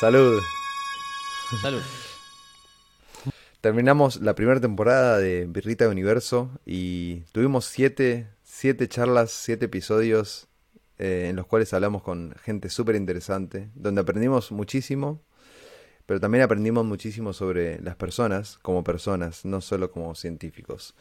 Salud. Salud. Terminamos la primera temporada de Birrita de Universo y tuvimos siete, siete charlas, siete episodios eh, en los cuales hablamos con gente súper interesante, donde aprendimos muchísimo, pero también aprendimos muchísimo sobre las personas como personas, no solo como científicos.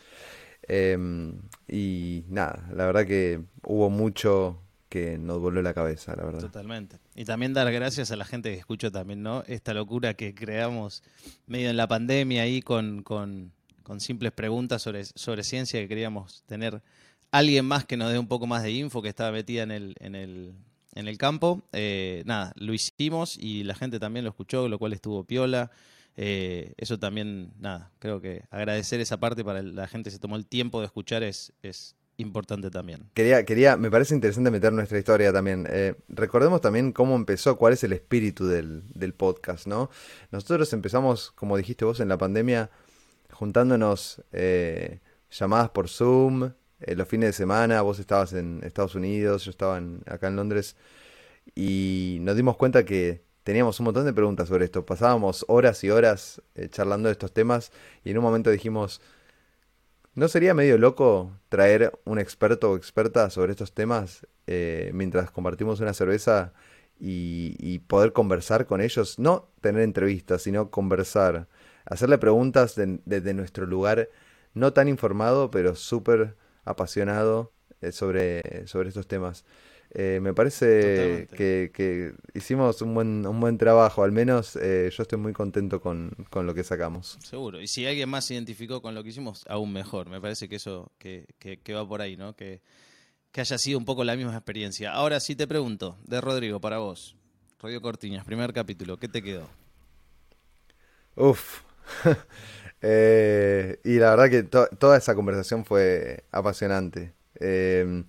Em, y nada, la verdad que hubo mucho que nos voló la cabeza, la verdad. Totalmente. Y también dar gracias a la gente que escuchó también, ¿no? Esta locura que creamos medio en la pandemia ahí con, con, con simples preguntas sobre, sobre ciencia que queríamos tener alguien más que nos dé un poco más de info que estaba metida en el, en el, en el campo. Eh, nada, lo hicimos y la gente también lo escuchó, lo cual estuvo piola. Eh, eso también, nada, creo que agradecer esa parte para la gente que se tomó el tiempo de escuchar es, es importante también. Quería, quería, me parece interesante meter nuestra historia también. Eh, recordemos también cómo empezó, cuál es el espíritu del, del podcast, ¿no? Nosotros empezamos, como dijiste vos, en la pandemia, juntándonos eh, llamadas por Zoom, eh, los fines de semana, vos estabas en Estados Unidos, yo estaba en- acá en Londres, y nos dimos cuenta que teníamos un montón de preguntas sobre esto. Pasábamos horas y horas charlando de estos temas, y en un momento dijimos, ¿No sería medio loco traer un experto o experta sobre estos temas eh, mientras compartimos una cerveza y, poder conversar con ellos? No tener entrevistas, sino conversar. Hacerle preguntas de- desde nuestro lugar, no tan informado, pero súper apasionado eh, sobre, sobre estos temas. Eh, me parece que, que hicimos un buen, un buen trabajo, al menos eh, yo estoy muy contento con, con lo que sacamos. Seguro. Y si alguien más se identificó con lo que hicimos, aún mejor. Me parece que eso que, que- que va por ahí, ¿no? Que, que haya sido un poco la misma experiencia. Ahora sí te pregunto, de Rodrigo, para vos. Rodrigo Cortiñas, primer capítulo, ¿qué te quedó? Uf. Eh, y la verdad que to- toda esa conversación fue apasionante. Eh,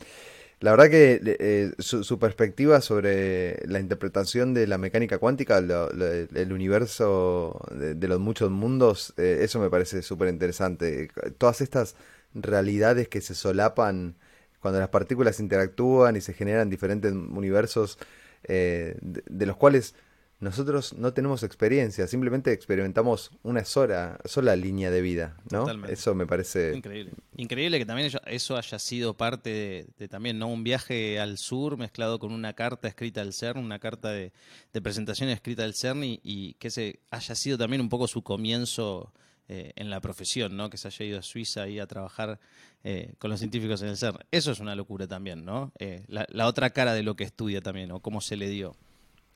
la verdad que eh, su, su perspectiva sobre la interpretación de la mecánica cuántica, lo- lo- el universo de, los muchos mundos, eh, eso me parece súper interesante. Todas estas realidades que se solapan cuando las partículas interactúan y se generan diferentes universos eh, de los cuales nosotros no tenemos experiencia, simplemente experimentamos una sola, sola línea de vida, ¿no? Totalmente. Eso me parece... Increíble. Increíble que también eso haya sido parte de, de también, ¿no? Un viaje al sur mezclado con una carta escrita al CERN, una carta de, de presentación escrita al CERN y, y que ese haya sido también un poco su comienzo eh, en la profesión, ¿no? Que se haya ido a Suiza ahí a trabajar eh, con los científicos en el CERN. Eso es una locura también, ¿no? Eh, la, la otra cara de lo que estudia también, o cómo se le dio.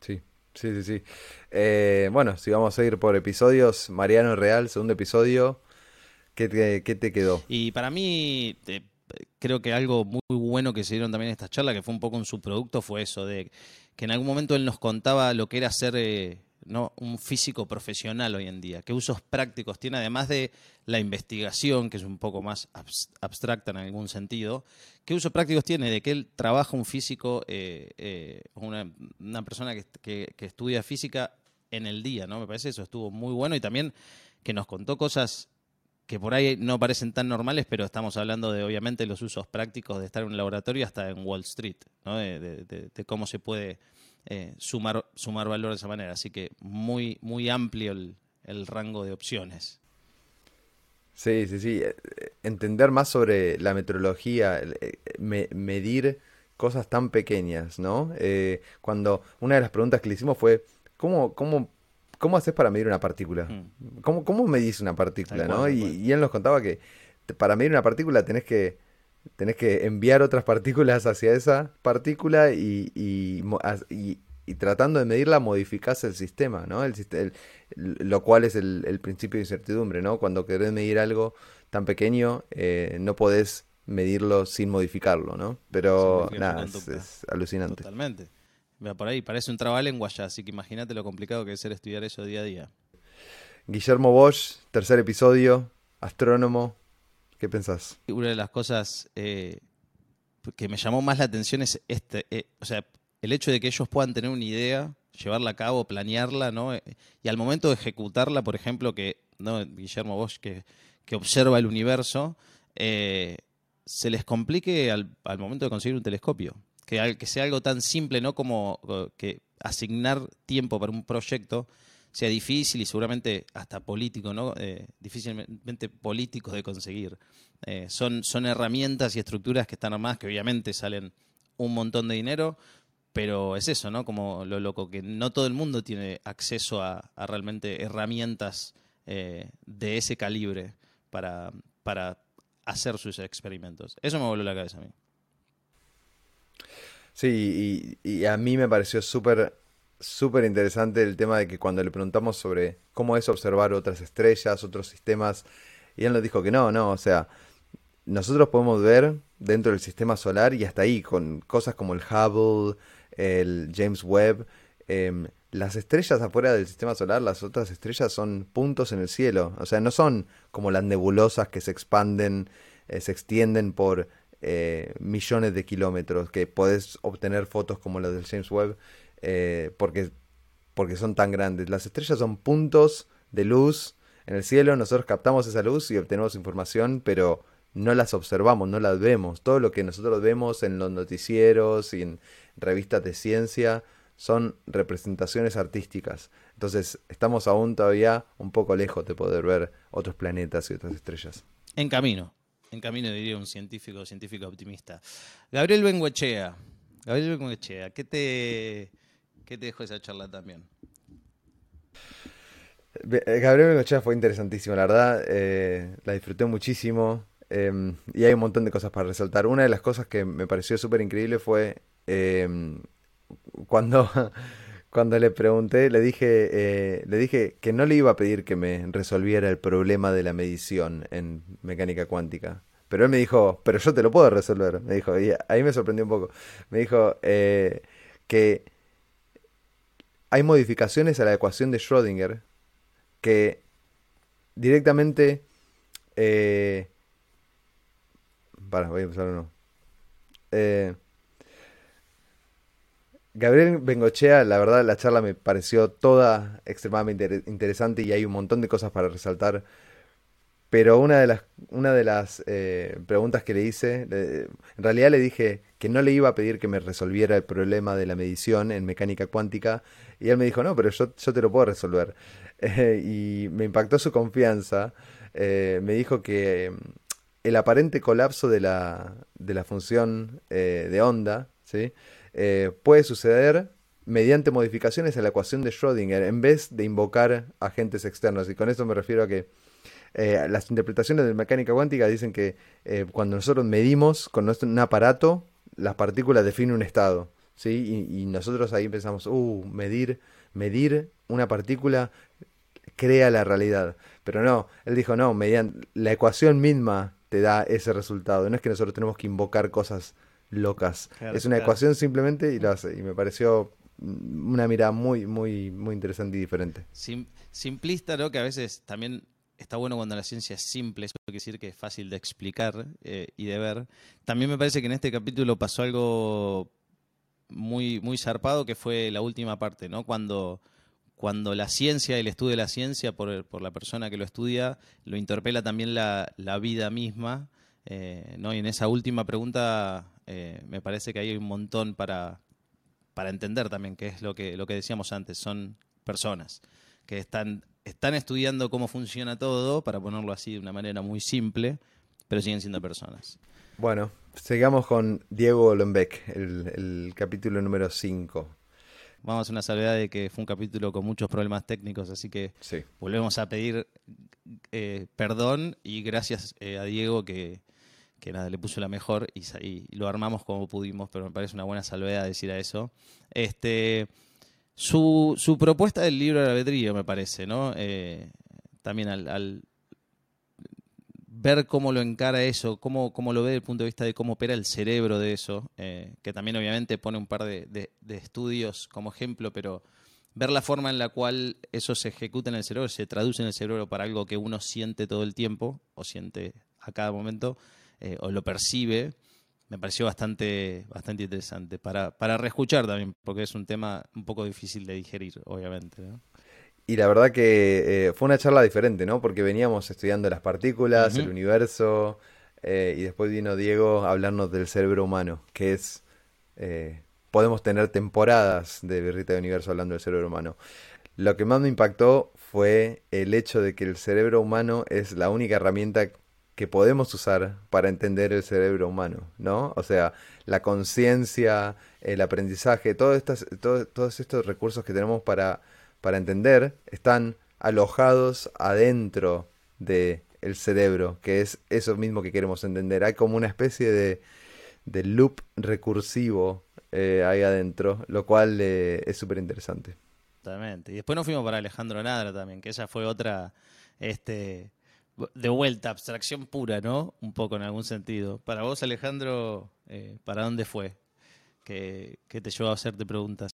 Sí, sí, sí, sí. Eh, bueno, si vamos a ir por episodios, Mariano Real, segundo episodio, ¿qué te, qué te quedó? Y para mí, creo que algo muy bueno que se dieron también en esta charla, que fue un poco un subproducto, fue eso, de que en algún momento él nos contaba lo que era ser eh, ¿no? un físico profesional hoy en día, qué usos prácticos tiene, además de la investigación, que es un poco más abs- abstracta en algún sentido, qué usos prácticos tiene de que él trabaja un físico, eh, eh, una, persona que, estudia física en el día, ¿no? Me parece eso estuvo muy bueno y también que nos contó cosas que por ahí no parecen tan normales, pero estamos hablando de obviamente los usos prácticos de estar en un laboratorio hasta en Wall Street, ¿no? de cómo se puede eh, sumar, sumar valor de esa manera. Así que muy, muy amplio el, el rango de opciones. Sí, sí, sí. eh, Entender más sobre la metrología, el, eh, me- medir cosas tan pequeñas, ¿no? Eh, cuando una de las preguntas que le hicimos fue, ¿cómo, cómo, cómo haces para medir una partícula? Mm. ¿Cómo, cómo medís una partícula, Tal no? Y, cual. y él nos contaba que para medir una partícula tenés que, tenés que enviar otras partículas hacia esa partícula y, y, tratando de medirla modificás el sistema, ¿no? El, el- lo cual es el, el principio de incertidumbre, ¿no? Cuando querés medir algo tan pequeño, eh, no podés medirlo sin modificarlo, ¿no? Pero nada, es, alucinante. Totalmente. Vea, por ahí parece un trabalengua ya, así que imagínate lo complicado que es ser estudiar eso día a día. Guillermo Bosch, tercer episodio, astrónomo, ¿qué pensás? Una de las cosas eh, que me llamó más la atención es este, eh, o sea, el hecho de que ellos puedan tener una idea, llevarla a cabo, planearla, ¿no? Eh, Y al momento de ejecutarla, por ejemplo, que ¿no? Guillermo Bosch que, que observa el universo, eh, se les complique al, al momento de conseguir un telescopio. Que, que sea algo tan simple, ¿no? Como eh, que asignar tiempo para un proyecto sea difícil y seguramente hasta político, ¿no? Eh, difícilmente político de conseguir. Eh, son, son herramientas y estructuras que están armadas que obviamente salen un montón de dinero, pero es eso, ¿no? Como lo loco, que no todo el mundo tiene acceso a, realmente herramientas eh, de ese calibre para, para hacer sus experimentos. Eso me volvió la cabeza a mí. Sí, y, y a mí me pareció súper súper interesante el tema de que cuando le preguntamos sobre cómo es observar otras estrellas, otros sistemas, y él nos dijo que no, no, o sea, nosotros podemos ver dentro del sistema solar y hasta ahí, con cosas como el Hubble, el James Webb, em, las estrellas afuera del sistema solar, las otras estrellas son puntos en el cielo, o sea, no son como las nebulosas que se expanden, eh, se extienden por eh, millones de kilómetros, que podés obtener fotos como las del James Webb, eh, porque, porque son tan grandes. Las estrellas son puntos de luz en el cielo, nosotros captamos esa luz y obtenemos información, pero no las observamos, no las vemos. Todo lo que nosotros vemos en los noticieros y en revistas de ciencia son representaciones artísticas. Entonces estamos aún todavía un poco lejos de poder ver otros planetas y otras estrellas. En camino, en camino diría un científico, científico optimista. Gabriel Bengoechea, Gabriel Bengoechea, ¿qué te, ¿qué te dejó esa charla también? Eh, Gabriel Bengochea fue interesantísimo, la verdad, eh, la disfruté muchísimo em, y hay un montón de cosas para resaltar. Una de las cosas que me pareció súper increíble fue em, cuando, cuando le pregunté, le dije, eh, le dije que no le iba a pedir que me resolviera el problema de la medición en mecánica cuántica. Pero él me dijo, pero yo te lo puedo resolver. Me dijo, y ahí me sorprendió un poco. Me dijo que hay modificaciones a la ecuación de Schrödinger que directamente... Eh, para, voy a empezar uno. Eh, Gabriel Bengochea, la verdad, la charla me pareció toda extremadamente interesante y hay un montón de cosas para resaltar. Pero una de las, una de las eh, preguntas que le hice, en realidad le dije que no le iba a pedir que me resolviera el problema de la medición en mecánica cuántica, y él me dijo, no, pero yo, yo te lo puedo resolver. y me impactó su confianza. Eh, me dijo que mm, el aparente colapso de la, de la función eh, de onda ¿sí? puede suceder mediante modificaciones a la ecuación de Schrödinger en vez de invocar agentes externos. Y con esto me refiero a que eh, las interpretaciones de mecánica cuántica dicen que eh, cuando nosotros medimos con nuestro, un aparato, las partículas definen un estado. ¿sí? Y, nosotros ahí pensamos, uh, medir, medir una partícula crea la realidad. Pero no, él dijo, no, mediante la ecuación misma te da ese resultado. No es que nosotros tenemos que invocar cosas locas. es una ecuación simplemente y lo hace. Y me pareció una mirada muy, muy, muy interesante y diferente. simplista, ¿no? Que a veces también está bueno cuando la ciencia es simple, eso quiere decir que es fácil de explicar eh, y de ver. También me parece que en este capítulo pasó algo muy, muy zarpado, que fue la última parte, ¿no? Cuando, cuando la ciencia, el estudio de la ciencia por, por la persona que lo estudia, lo interpela también la, la vida misma. Eh, ¿no? Y en esa última pregunta eh, me parece que hay un montón para, para entender también qué es lo que, lo que decíamos antes, son personas que están están estudiando cómo funciona todo, para ponerlo así de una manera muy simple, pero siguen siendo personas. Bueno, sigamos con Diego Lombeck, el, capítulo número 5. Vamos a hacer una salvedad de que fue un capítulo con muchos problemas técnicos, así que volvemos a pedir eh, perdón y gracias eh, a Diego que, que nada, le puso la mejor y, y, lo armamos como pudimos, pero me parece una buena salvedad decir a eso. Este, su, su propuesta del libro de albedrío, me parece, ¿no? Eh, también al, ver cómo lo encara eso, cómo, cómo, lo ve desde el punto de vista de cómo opera el cerebro de eso, eh, que también obviamente pone un par de, de, estudios como ejemplo, pero ver la forma en la cual eso se ejecuta en el cerebro, se traduce en el cerebro para algo que uno siente todo el tiempo, o siente a cada momento, eh, o lo percibe, me pareció bastante, bastante interesante para, para reescuchar también, porque es un tema un poco difícil de digerir, obviamente. Y la verdad que eh, fue una charla diferente, ¿no? Porque veníamos estudiando las partículas, el universo, eh, y después vino Diego a hablarnos del cerebro humano, que es eh, podemos tener temporadas de Birrita de Universo hablando del cerebro humano. Lo que más me impactó fue el hecho de que el cerebro humano es la única herramienta que podemos usar para entender el cerebro humano, ¿no? O sea, la conciencia, el aprendizaje, todos estos recursos que tenemos para, para entender están alojados adentro del el cerebro, que es eso mismo que queremos entender. Hay como una especie de, de loop recursivo eh, ahí adentro, lo cual eh, es súper interesante. Totalmente. Y después nos fuimos para Alejandro Nadra también, que esa fue otra, este, de vuelta, abstracción pura, ¿no? Un poco en algún sentido. Para vos, Alejandro, eh, ¿para dónde fue? que te llevó a hacerte preguntas?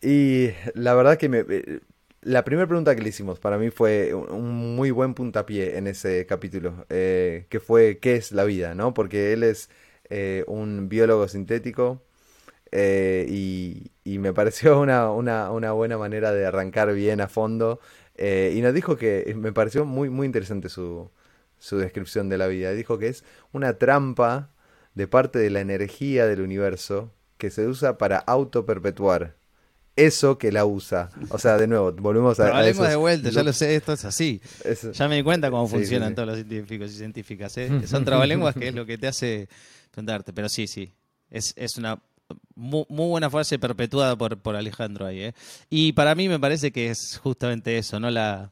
Y la verdad que me, eh, la primera pregunta que le hicimos para mí fue un muy buen puntapié en ese capítulo, eh, que fue ¿qué es la vida? ¿no? Porque él es un biólogo sintético y, me pareció una, buena manera de arrancar bien a fondo eh, y nos dijo que me pareció muy, muy interesante su, su descripción de la vida. Dijo que es una trampa de parte de la energía del universo que se usa para auto-perpetuar. Eso que la usa. O sea, de nuevo, volvemos a. Pero de vuelta, ya lo sé, esto es así. Ya me di cuenta cómo funcionan todos los científicos y científicas. ¿eh? Son trabalenguas que es lo que te hace preguntarte. Pero sí, sí. Es, es una muy, buena frase perpetuada por, por Alejandro ahí. ¿eh? Y para mí me parece que es justamente eso, ¿no? La,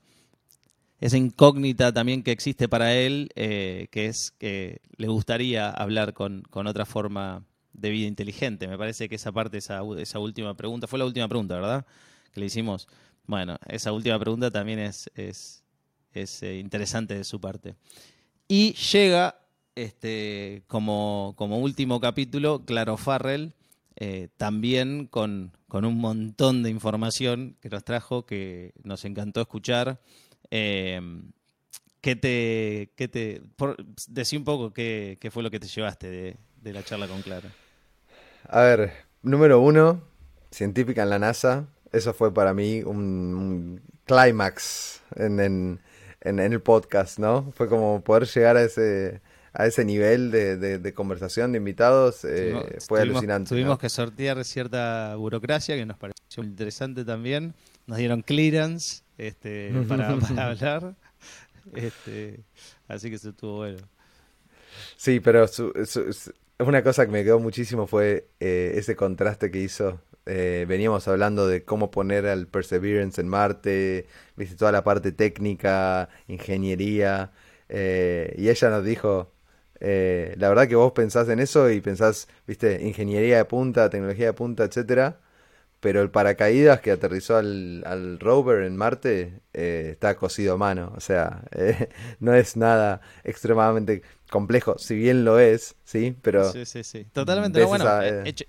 esa incógnita también que existe para él, eh, que es que le gustaría hablar con, con, otra forma de vida inteligente. Me parece que esa parte, esa, esa última pregunta, fue la última pregunta, ¿verdad? Que le hicimos. Bueno, esa última pregunta también es, es, es eh, interesante de su parte. Y llega este, como, como último capítulo, Claro Farrell, eh, también con, un montón de información que nos trajo, que nos encantó escuchar. Eh, ¿Qué te, qué te decí un poco qué, fue lo que te llevaste de, la charla con Clara? A ver, número uno, científica en la NASA. Eso fue para mí un, clímax en, en, en, el podcast, ¿no? Fue como poder llegar a ese, a ese nivel de, conversación de invitados eh, fue alucinante. Tuvimos que sortear cierta burocracia que nos pareció interesante también. Nos dieron clearance este, para, hablar. Este, así que eso estuvo bueno. Sí, pero una cosa que me quedó muchísimo fue eh, ese contraste que hizo. Eh, veníamos hablando de cómo poner al Perseverance en Marte, viste toda la parte técnica, ingeniería, y ella nos dijo, eh, la verdad que vos pensás en eso y pensás, viste, ingeniería de punta, tecnología de punta, etcétera. Pero el paracaídas que aterrizó al, rover en Marte eh, está cosido a mano. O sea, eh, no es nada extremadamente complejo, si bien lo es, ¿sí? Pero. Sí, sí, sí. Totalmente. bueno,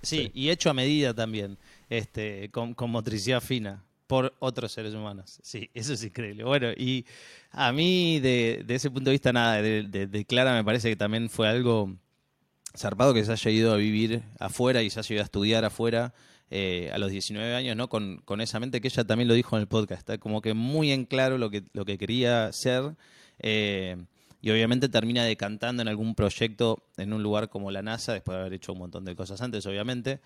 sí, y hecho a medida también, este, con motricidad fina por otros seres humanos. Sí, eso es increíble. Bueno, y a mí de, ese punto de vista, nada, de, Clara me parece que también fue algo zarpado que se haya ido a vivir afuera y se haya ido a estudiar afuera eh, a los 19 años, ¿no? Con, esa mente que ella también lo dijo en el podcast, está como que muy en claro lo que, lo que quería ser. Eh, y obviamente termina decantando en algún proyecto en un lugar como la NASA, después de haber hecho un montón de cosas antes, obviamente.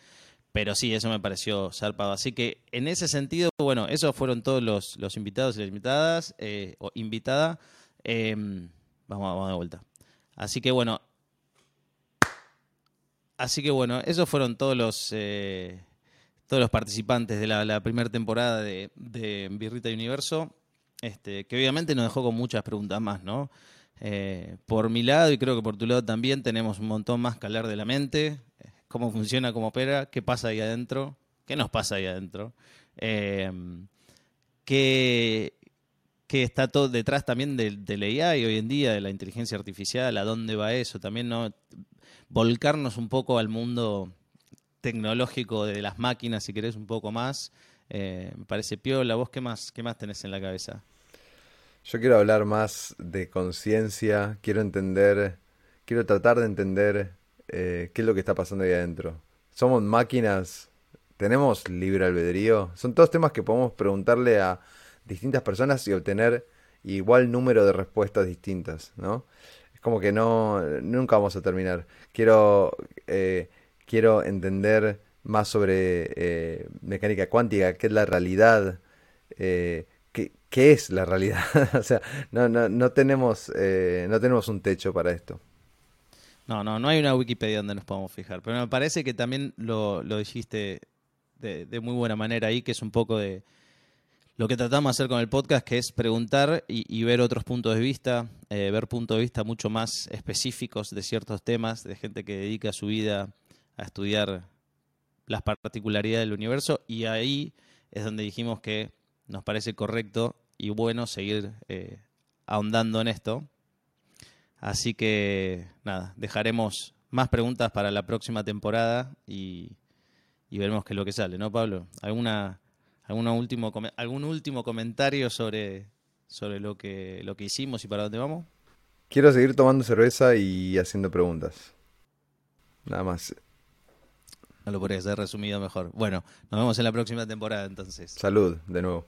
Pero sí, eso me pareció zarpado. Así que en ese sentido, bueno, esos fueron todos los, los invitados y las invitadas, eh, o invitada. Em, vamos, vamos de vuelta. Así que bueno. Así que bueno, esos fueron todos los eh, todos los participantes de la, primera temporada de, de Birrita Universo. Este, que obviamente nos dejó con muchas preguntas más, ¿no? Eh, por mi lado, y creo que por tu lado también, tenemos un montón más que hablar de la mente cómo funciona, cómo opera, qué pasa ahí adentro, qué nos pasa ahí adentro, em, qué, está todo detrás también del, del AI hoy en día, de la inteligencia artificial, a dónde va eso, también no volcarnos un poco al mundo tecnológico de las máquinas, si querés un poco más. Eh, me parece piola. ¿Vos qué más, qué más tenés en la cabeza? Yo quiero hablar más de conciencia, quiero entender, quiero tratar de entender eh, qué es lo que está pasando ahí adentro. ¿Somos máquinas? ¿Tenemos libre albedrío? Son todos temas que podemos preguntarle a distintas personas y obtener igual número de respuestas distintas, ¿no? Es como que no, nunca vamos a terminar. Quiero, eh, quiero entender más sobre eh, mecánica cuántica, qué es la realidad, eh, qué, qué, es la realidad. o sea, no, no, no, tenemos, eh, no tenemos un techo para esto. No, no, no hay una Wikipedia donde nos podamos fijar, pero me parece que también lo, lo dijiste de, de muy buena manera ahí, que es un poco de lo que tratamos de hacer con el podcast, que es preguntar y, ver otros puntos de vista, eh, ver puntos de vista mucho más específicos de ciertos temas, de gente que dedica su vida a estudiar las particularidades del universo, y ahí es donde dijimos que nos parece correcto y bueno seguir eh, ahondando en esto. Así que nada, dejaremos más preguntas para la próxima temporada y, y veremos qué es lo que sale, ¿no, Pablo? ¿Alguna último, ¿Algún último comentario sobre, sobre lo, que, lo que hicimos y para dónde vamos? Quiero seguir tomando cerveza y haciendo preguntas. Nada más. No lo podría haber resumido mejor. Bueno, nos vemos en la próxima temporada entonces. Salud, de nuevo.